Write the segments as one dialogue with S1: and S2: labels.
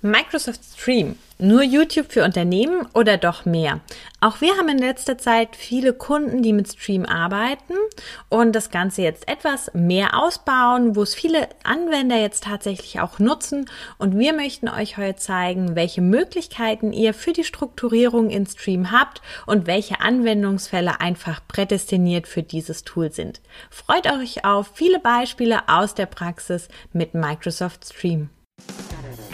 S1: Microsoft Stream. Nur YouTube für Unternehmen oder doch mehr? Auch wir haben in letzter Zeit viele Kunden, die mit Stream arbeiten und das Ganze jetzt etwas mehr ausbauen, wo es viele Anwender jetzt tatsächlich auch nutzen. Und wir möchten euch heute zeigen, welche Möglichkeiten ihr für die Strukturierung in Stream habt und welche Anwendungsfälle einfach prädestiniert für dieses Tool sind. Freut euch auf viele Beispiele aus der Praxis mit Microsoft Stream.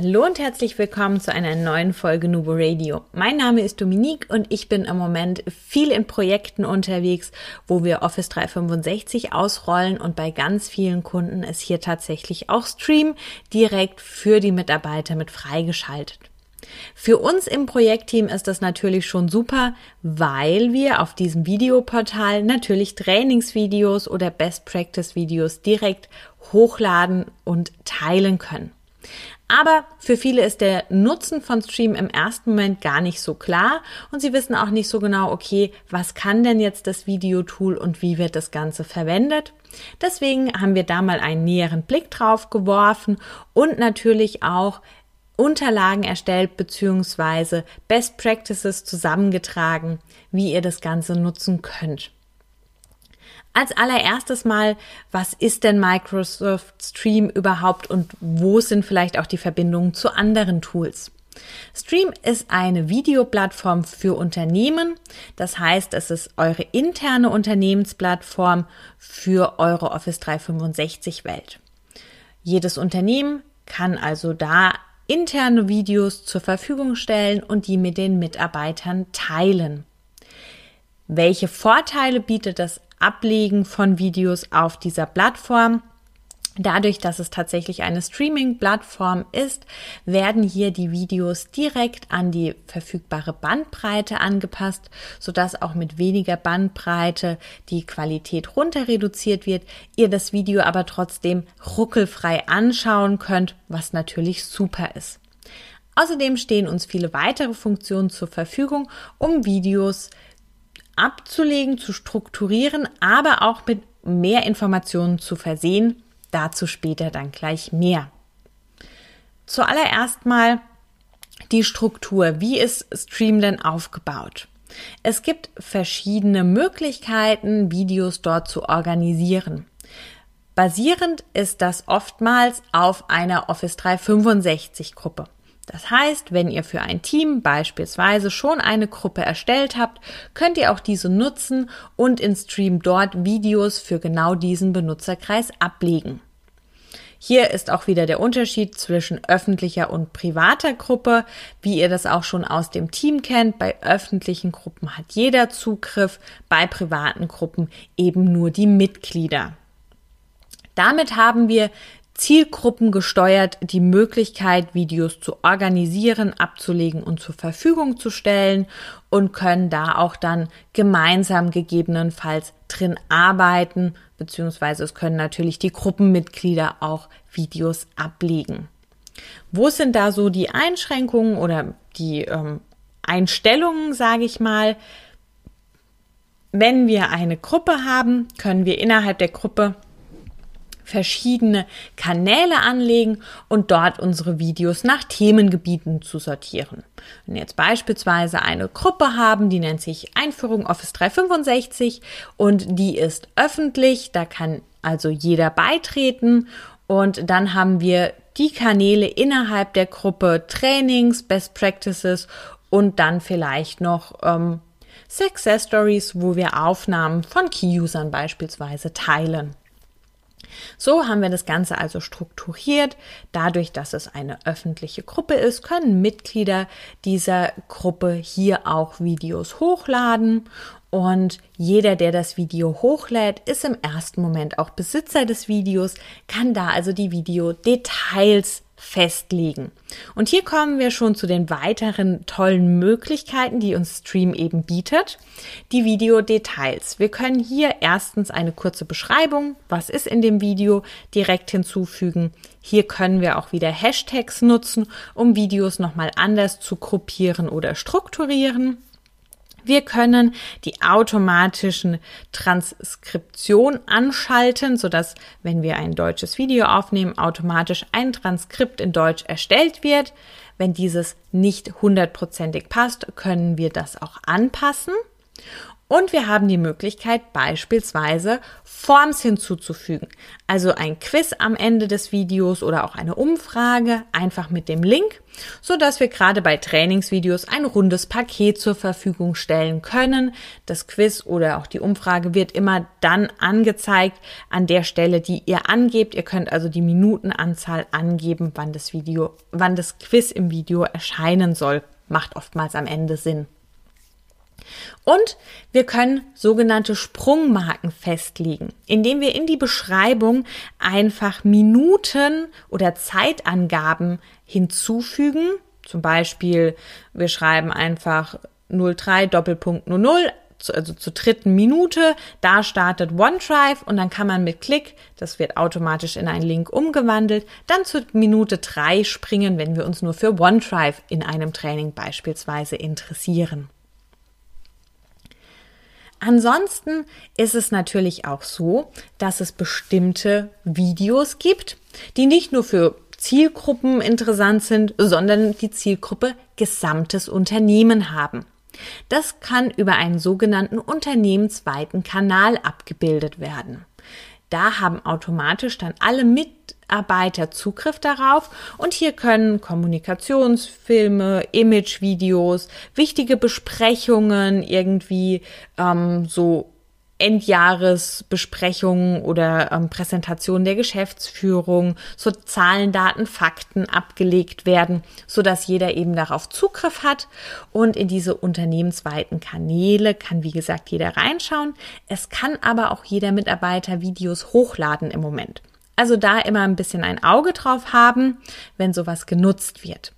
S1: Hallo und herzlich willkommen zu einer neuen Folge Nubo Radio. Mein Name ist Dominique und ich bin im Moment viel in Projekten unterwegs, wo wir Office 365 ausrollen und bei ganz vielen Kunden ist hier tatsächlich auch Stream direkt für die Mitarbeiter mit freigeschaltet. Für uns im Projektteam ist das natürlich schon super, weil wir auf diesem Videoportal natürlich Trainingsvideos oder Best Practice Videos direkt hochladen und teilen können. Aber für viele ist der Nutzen von Stream im ersten Moment gar nicht so klar und sie wissen auch nicht so genau, okay, was kann denn jetzt das Videotool und wie wird das Ganze verwendet? Deswegen haben wir da mal einen näheren Blick drauf geworfen und natürlich auch Unterlagen erstellt bzw. Best Practices zusammengetragen, wie ihr das Ganze nutzen könnt. Als allererstes mal, was ist denn Microsoft Stream überhaupt und wo sind vielleicht auch die Verbindungen zu anderen Tools? Stream ist eine Videoplattform für Unternehmen. Das heißt, es ist eure interne Unternehmensplattform für eure Office 365 Welt. Jedes Unternehmen kann also da interne Videos zur Verfügung stellen und die mit den Mitarbeitern teilen. Welche Vorteile bietet das Ablegen von Videos auf dieser Plattform. Dadurch, dass es tatsächlich eine Streaming-Plattform ist, werden hier die Videos direkt an die verfügbare Bandbreite angepasst, sodass auch mit weniger Bandbreite die Qualität runter reduziert wird, ihr das Video aber trotzdem ruckelfrei anschauen könnt, was natürlich super ist. Außerdem stehen uns viele weitere Funktionen zur Verfügung, um Videos abzulegen, zu strukturieren, aber auch mit mehr Informationen zu versehen. Dazu später dann gleich mehr. Zuallererst mal die Struktur. Wie ist Stream denn aufgebaut? Es gibt verschiedene Möglichkeiten, Videos dort zu organisieren. Basierend ist das oftmals auf einer Office 365 Gruppe. Das heißt, wenn ihr für ein Team beispielsweise schon eine Gruppe erstellt habt, könnt ihr auch diese nutzen und in Stream dort Videos für genau diesen Benutzerkreis ablegen. Hier ist auch wieder der Unterschied zwischen öffentlicher und privater Gruppe, wie ihr das auch schon aus dem Team kennt. Bei öffentlichen Gruppen hat jeder Zugriff, bei privaten Gruppen eben nur die Mitglieder. Damit haben wir Zielgruppen gesteuert die Möglichkeit, Videos zu organisieren, abzulegen und zur Verfügung zu stellen und können da auch dann gemeinsam gegebenenfalls drin arbeiten, beziehungsweise es können natürlich die Gruppenmitglieder auch Videos ablegen. Wo sind da so die Einschränkungen oder die ähm, Einstellungen, sage ich mal? Wenn wir eine Gruppe haben, können wir innerhalb der Gruppe verschiedene Kanäle anlegen und dort unsere Videos nach Themengebieten zu sortieren. Wenn wir jetzt beispielsweise eine Gruppe haben, die nennt sich Einführung Office 365 und die ist öffentlich, da kann also jeder beitreten und dann haben wir die Kanäle innerhalb der Gruppe Trainings, Best Practices und dann vielleicht noch ähm, Success Stories, wo wir Aufnahmen von Key-Usern beispielsweise teilen. So haben wir das Ganze also strukturiert. Dadurch, dass es eine öffentliche Gruppe ist, können Mitglieder dieser Gruppe hier auch Videos hochladen und jeder, der das Video hochlädt, ist im ersten Moment auch Besitzer des Videos, kann da also die Videodetails festlegen. Und hier kommen wir schon zu den weiteren tollen Möglichkeiten, die uns Stream eben bietet. Die Videodetails. Wir können hier erstens eine kurze Beschreibung, was ist in dem Video, direkt hinzufügen. Hier können wir auch wieder Hashtags nutzen, um Videos nochmal anders zu gruppieren oder strukturieren. Wir können die automatischen Transkription anschalten, sodass, wenn wir ein deutsches Video aufnehmen, automatisch ein Transkript in Deutsch erstellt wird. Wenn dieses nicht hundertprozentig passt, können wir das auch anpassen. Und wir haben die Möglichkeit, beispielsweise Forms hinzuzufügen. Also ein Quiz am Ende des Videos oder auch eine Umfrage, einfach mit dem Link, so dass wir gerade bei Trainingsvideos ein rundes Paket zur Verfügung stellen können. Das Quiz oder auch die Umfrage wird immer dann angezeigt an der Stelle, die ihr angebt. Ihr könnt also die Minutenanzahl angeben, wann das Video, wann das Quiz im Video erscheinen soll. Macht oftmals am Ende Sinn. Und wir können sogenannte Sprungmarken festlegen, indem wir in die Beschreibung einfach Minuten oder Zeitangaben hinzufügen. Zum Beispiel, wir schreiben einfach 03 Doppelpunkt 00, also zur dritten Minute, da startet OneDrive und dann kann man mit Klick, das wird automatisch in einen Link umgewandelt, dann zur Minute drei springen, wenn wir uns nur für OneDrive in einem Training beispielsweise interessieren. Ansonsten ist es natürlich auch so, dass es bestimmte Videos gibt, die nicht nur für Zielgruppen interessant sind, sondern die Zielgruppe gesamtes Unternehmen haben. Das kann über einen sogenannten unternehmensweiten Kanal abgebildet werden. Da haben automatisch dann alle Mitarbeiter Zugriff darauf und hier können Kommunikationsfilme, Imagevideos, wichtige Besprechungen, irgendwie ähm, so Endjahresbesprechungen oder ähm, Präsentationen der Geschäftsführung, so Zahlen, Daten, Fakten abgelegt werden, so dass jeder eben darauf Zugriff hat und in diese unternehmensweiten Kanäle kann wie gesagt jeder reinschauen. Es kann aber auch jeder Mitarbeiter Videos hochladen im Moment. Also da immer ein bisschen ein Auge drauf haben, wenn sowas genutzt wird.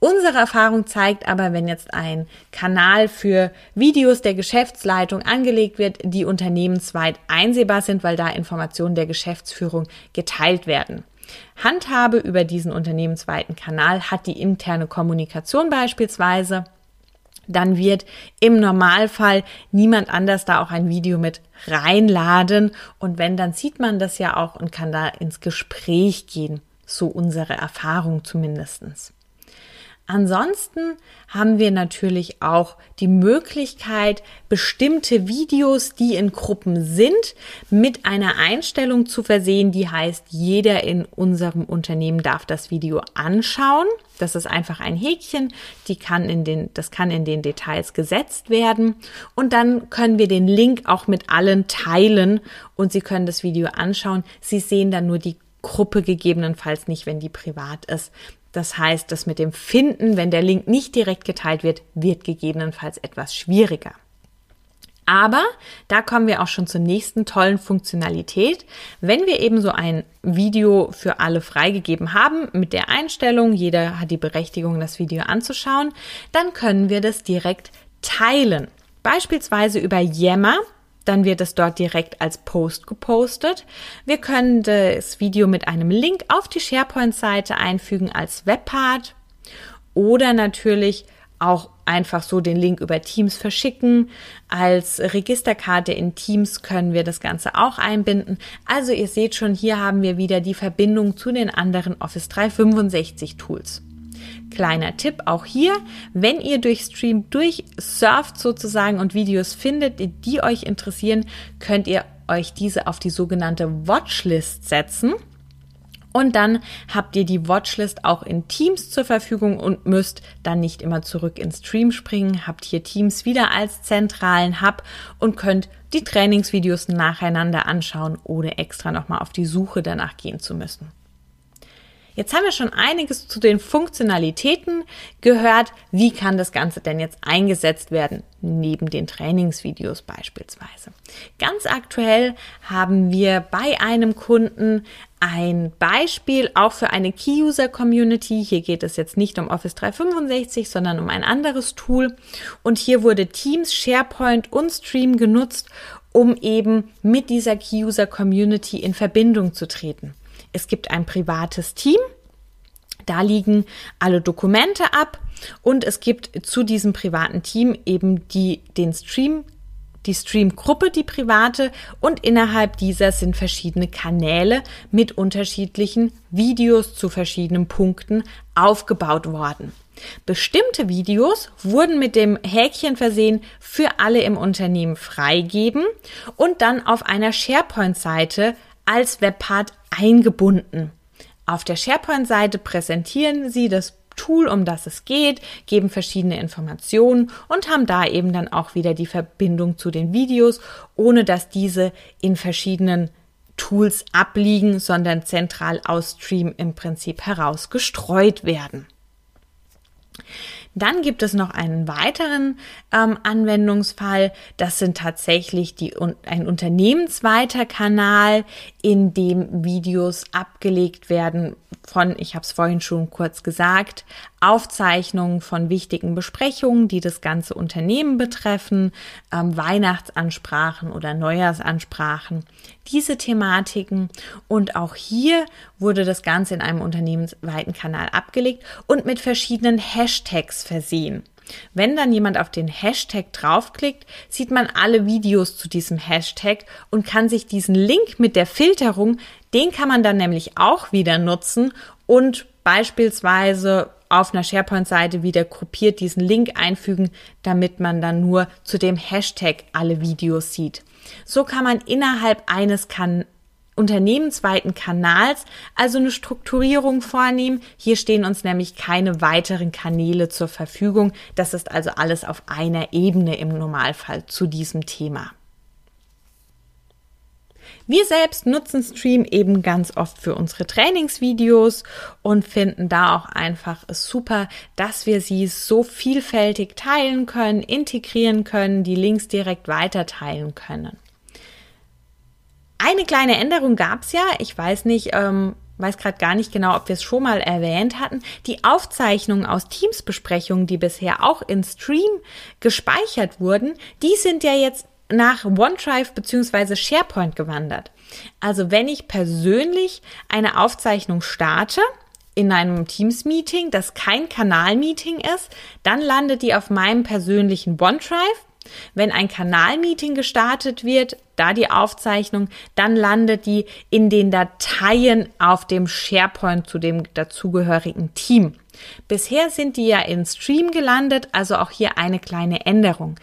S1: Unsere Erfahrung zeigt aber, wenn jetzt ein Kanal für Videos der Geschäftsleitung angelegt wird, die unternehmensweit einsehbar sind, weil da Informationen der Geschäftsführung geteilt werden. Handhabe über diesen unternehmensweiten Kanal hat die interne Kommunikation beispielsweise. Dann wird im Normalfall niemand anders da auch ein Video mit reinladen. Und wenn, dann sieht man das ja auch und kann da ins Gespräch gehen. So unsere Erfahrung zumindestens. Ansonsten haben wir natürlich auch die Möglichkeit, bestimmte Videos, die in Gruppen sind, mit einer Einstellung zu versehen, die heißt, jeder in unserem Unternehmen darf das Video anschauen. Das ist einfach ein Häkchen, die kann in den, das kann in den Details gesetzt werden. Und dann können wir den Link auch mit allen teilen und Sie können das Video anschauen. Sie sehen dann nur die Gruppe gegebenenfalls nicht, wenn die privat ist. Das heißt, das mit dem Finden, wenn der Link nicht direkt geteilt wird, wird gegebenenfalls etwas schwieriger. Aber da kommen wir auch schon zur nächsten tollen Funktionalität. Wenn wir eben so ein Video für alle freigegeben haben mit der Einstellung, jeder hat die Berechtigung, das Video anzuschauen, dann können wir das direkt teilen. Beispielsweise über Yammer dann wird es dort direkt als Post gepostet. Wir können das Video mit einem Link auf die SharePoint-Seite einfügen als Webpart oder natürlich auch einfach so den Link über Teams verschicken. Als Registerkarte in Teams können wir das Ganze auch einbinden. Also ihr seht schon, hier haben wir wieder die Verbindung zu den anderen Office 365 Tools. Kleiner Tipp auch hier, wenn ihr durch Stream durchsurft sozusagen und Videos findet, die euch interessieren, könnt ihr euch diese auf die sogenannte Watchlist setzen. Und dann habt ihr die Watchlist auch in Teams zur Verfügung und müsst dann nicht immer zurück ins Stream springen. Habt hier Teams wieder als zentralen Hub und könnt die Trainingsvideos nacheinander anschauen, ohne extra nochmal auf die Suche danach gehen zu müssen. Jetzt haben wir schon einiges zu den Funktionalitäten gehört. Wie kann das Ganze denn jetzt eingesetzt werden? Neben den Trainingsvideos beispielsweise. Ganz aktuell haben wir bei einem Kunden ein Beispiel auch für eine Key-User-Community. Hier geht es jetzt nicht um Office 365, sondern um ein anderes Tool. Und hier wurde Teams, SharePoint und Stream genutzt, um eben mit dieser Key-User-Community in Verbindung zu treten. Es gibt ein privates Team, da liegen alle Dokumente ab und es gibt zu diesem privaten Team eben die, den Stream die Stream-Gruppe, die private, und innerhalb dieser sind verschiedene Kanäle mit unterschiedlichen Videos zu verschiedenen Punkten aufgebaut worden. Bestimmte Videos wurden mit dem Häkchen versehen für alle im Unternehmen freigeben und dann auf einer SharePoint-Seite als Webpart eingebunden. Auf der SharePoint-Seite präsentieren Sie das Tool, um das es geht, geben verschiedene Informationen und haben da eben dann auch wieder die Verbindung zu den Videos, ohne dass diese in verschiedenen Tools abliegen, sondern zentral aus Stream im Prinzip heraus gestreut werden. Dann gibt es noch einen weiteren ähm, Anwendungsfall. Das sind tatsächlich die, ein unternehmensweiter Kanal, in dem Videos abgelegt werden von, ich habe es vorhin schon kurz gesagt, Aufzeichnungen von wichtigen Besprechungen, die das ganze Unternehmen betreffen, ähm, Weihnachtsansprachen oder Neujahrsansprachen, diese Thematiken. Und auch hier wurde das Ganze in einem unternehmensweiten Kanal abgelegt und mit verschiedenen Hashtags versehen. Wenn dann jemand auf den Hashtag draufklickt, sieht man alle Videos zu diesem Hashtag und kann sich diesen Link mit der Filterung, den kann man dann nämlich auch wieder nutzen und beispielsweise auf einer SharePoint-Seite wieder gruppiert diesen Link einfügen, damit man dann nur zu dem Hashtag alle Videos sieht. So kann man innerhalb eines kan unternehmensweiten Kanals also eine Strukturierung vornehmen. Hier stehen uns nämlich keine weiteren Kanäle zur Verfügung. Das ist also alles auf einer Ebene im Normalfall zu diesem Thema. Wir selbst nutzen Stream eben ganz oft für unsere Trainingsvideos und finden da auch einfach super, dass wir sie so vielfältig teilen können, integrieren können, die Links direkt weiter teilen können. Eine kleine Änderung gab es ja. Ich weiß nicht, ähm, weiß gerade gar nicht genau, ob wir es schon mal erwähnt hatten. Die Aufzeichnungen aus Teamsbesprechungen, die bisher auch in Stream gespeichert wurden, die sind ja jetzt nach OneDrive bzw. SharePoint gewandert. Also wenn ich persönlich eine Aufzeichnung starte, in einem Teams-Meeting, das kein Kanal-Meeting ist, dann landet die auf meinem persönlichen OneDrive. Wenn ein Kanal-Meeting gestartet wird, da die Aufzeichnung, dann landet die in den Dateien auf dem SharePoint zu dem dazugehörigen Team. Bisher sind die ja in Stream gelandet, also auch hier eine kleine Änderung.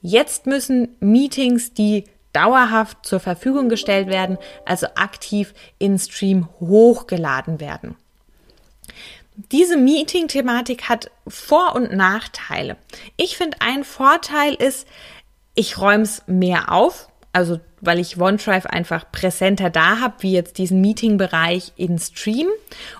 S1: Jetzt müssen Meetings, die dauerhaft zur Verfügung gestellt werden, also aktiv in Stream hochgeladen werden. Diese Meeting-Thematik hat Vor- und Nachteile. Ich finde, ein Vorteil ist, ich räume es mehr auf, also weil ich OneDrive einfach präsenter da habe, wie jetzt diesen Meeting-Bereich in Stream.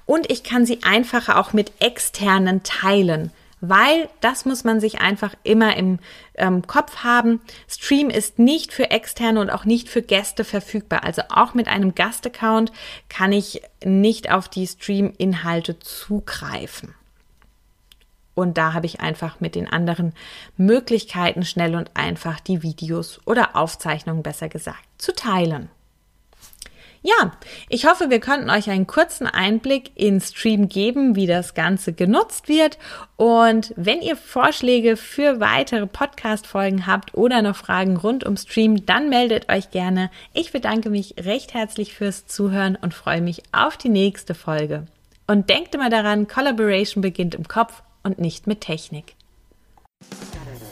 S1: Und ich kann sie einfacher auch mit externen teilen weil das muss man sich einfach immer im ähm, Kopf haben. Stream ist nicht für externe und auch nicht für Gäste verfügbar. Also auch mit einem Gastaccount kann ich nicht auf die Stream-Inhalte zugreifen. Und da habe ich einfach mit den anderen Möglichkeiten schnell und einfach die Videos oder Aufzeichnungen besser gesagt zu teilen. Ja, ich hoffe, wir konnten euch einen kurzen Einblick in Stream geben, wie das Ganze genutzt wird. Und wenn ihr Vorschläge für weitere Podcast-Folgen habt oder noch Fragen rund um Stream, dann meldet euch gerne. Ich bedanke mich recht herzlich fürs Zuhören und freue mich auf die nächste Folge. Und denkt immer daran, Collaboration beginnt im Kopf und nicht mit Technik.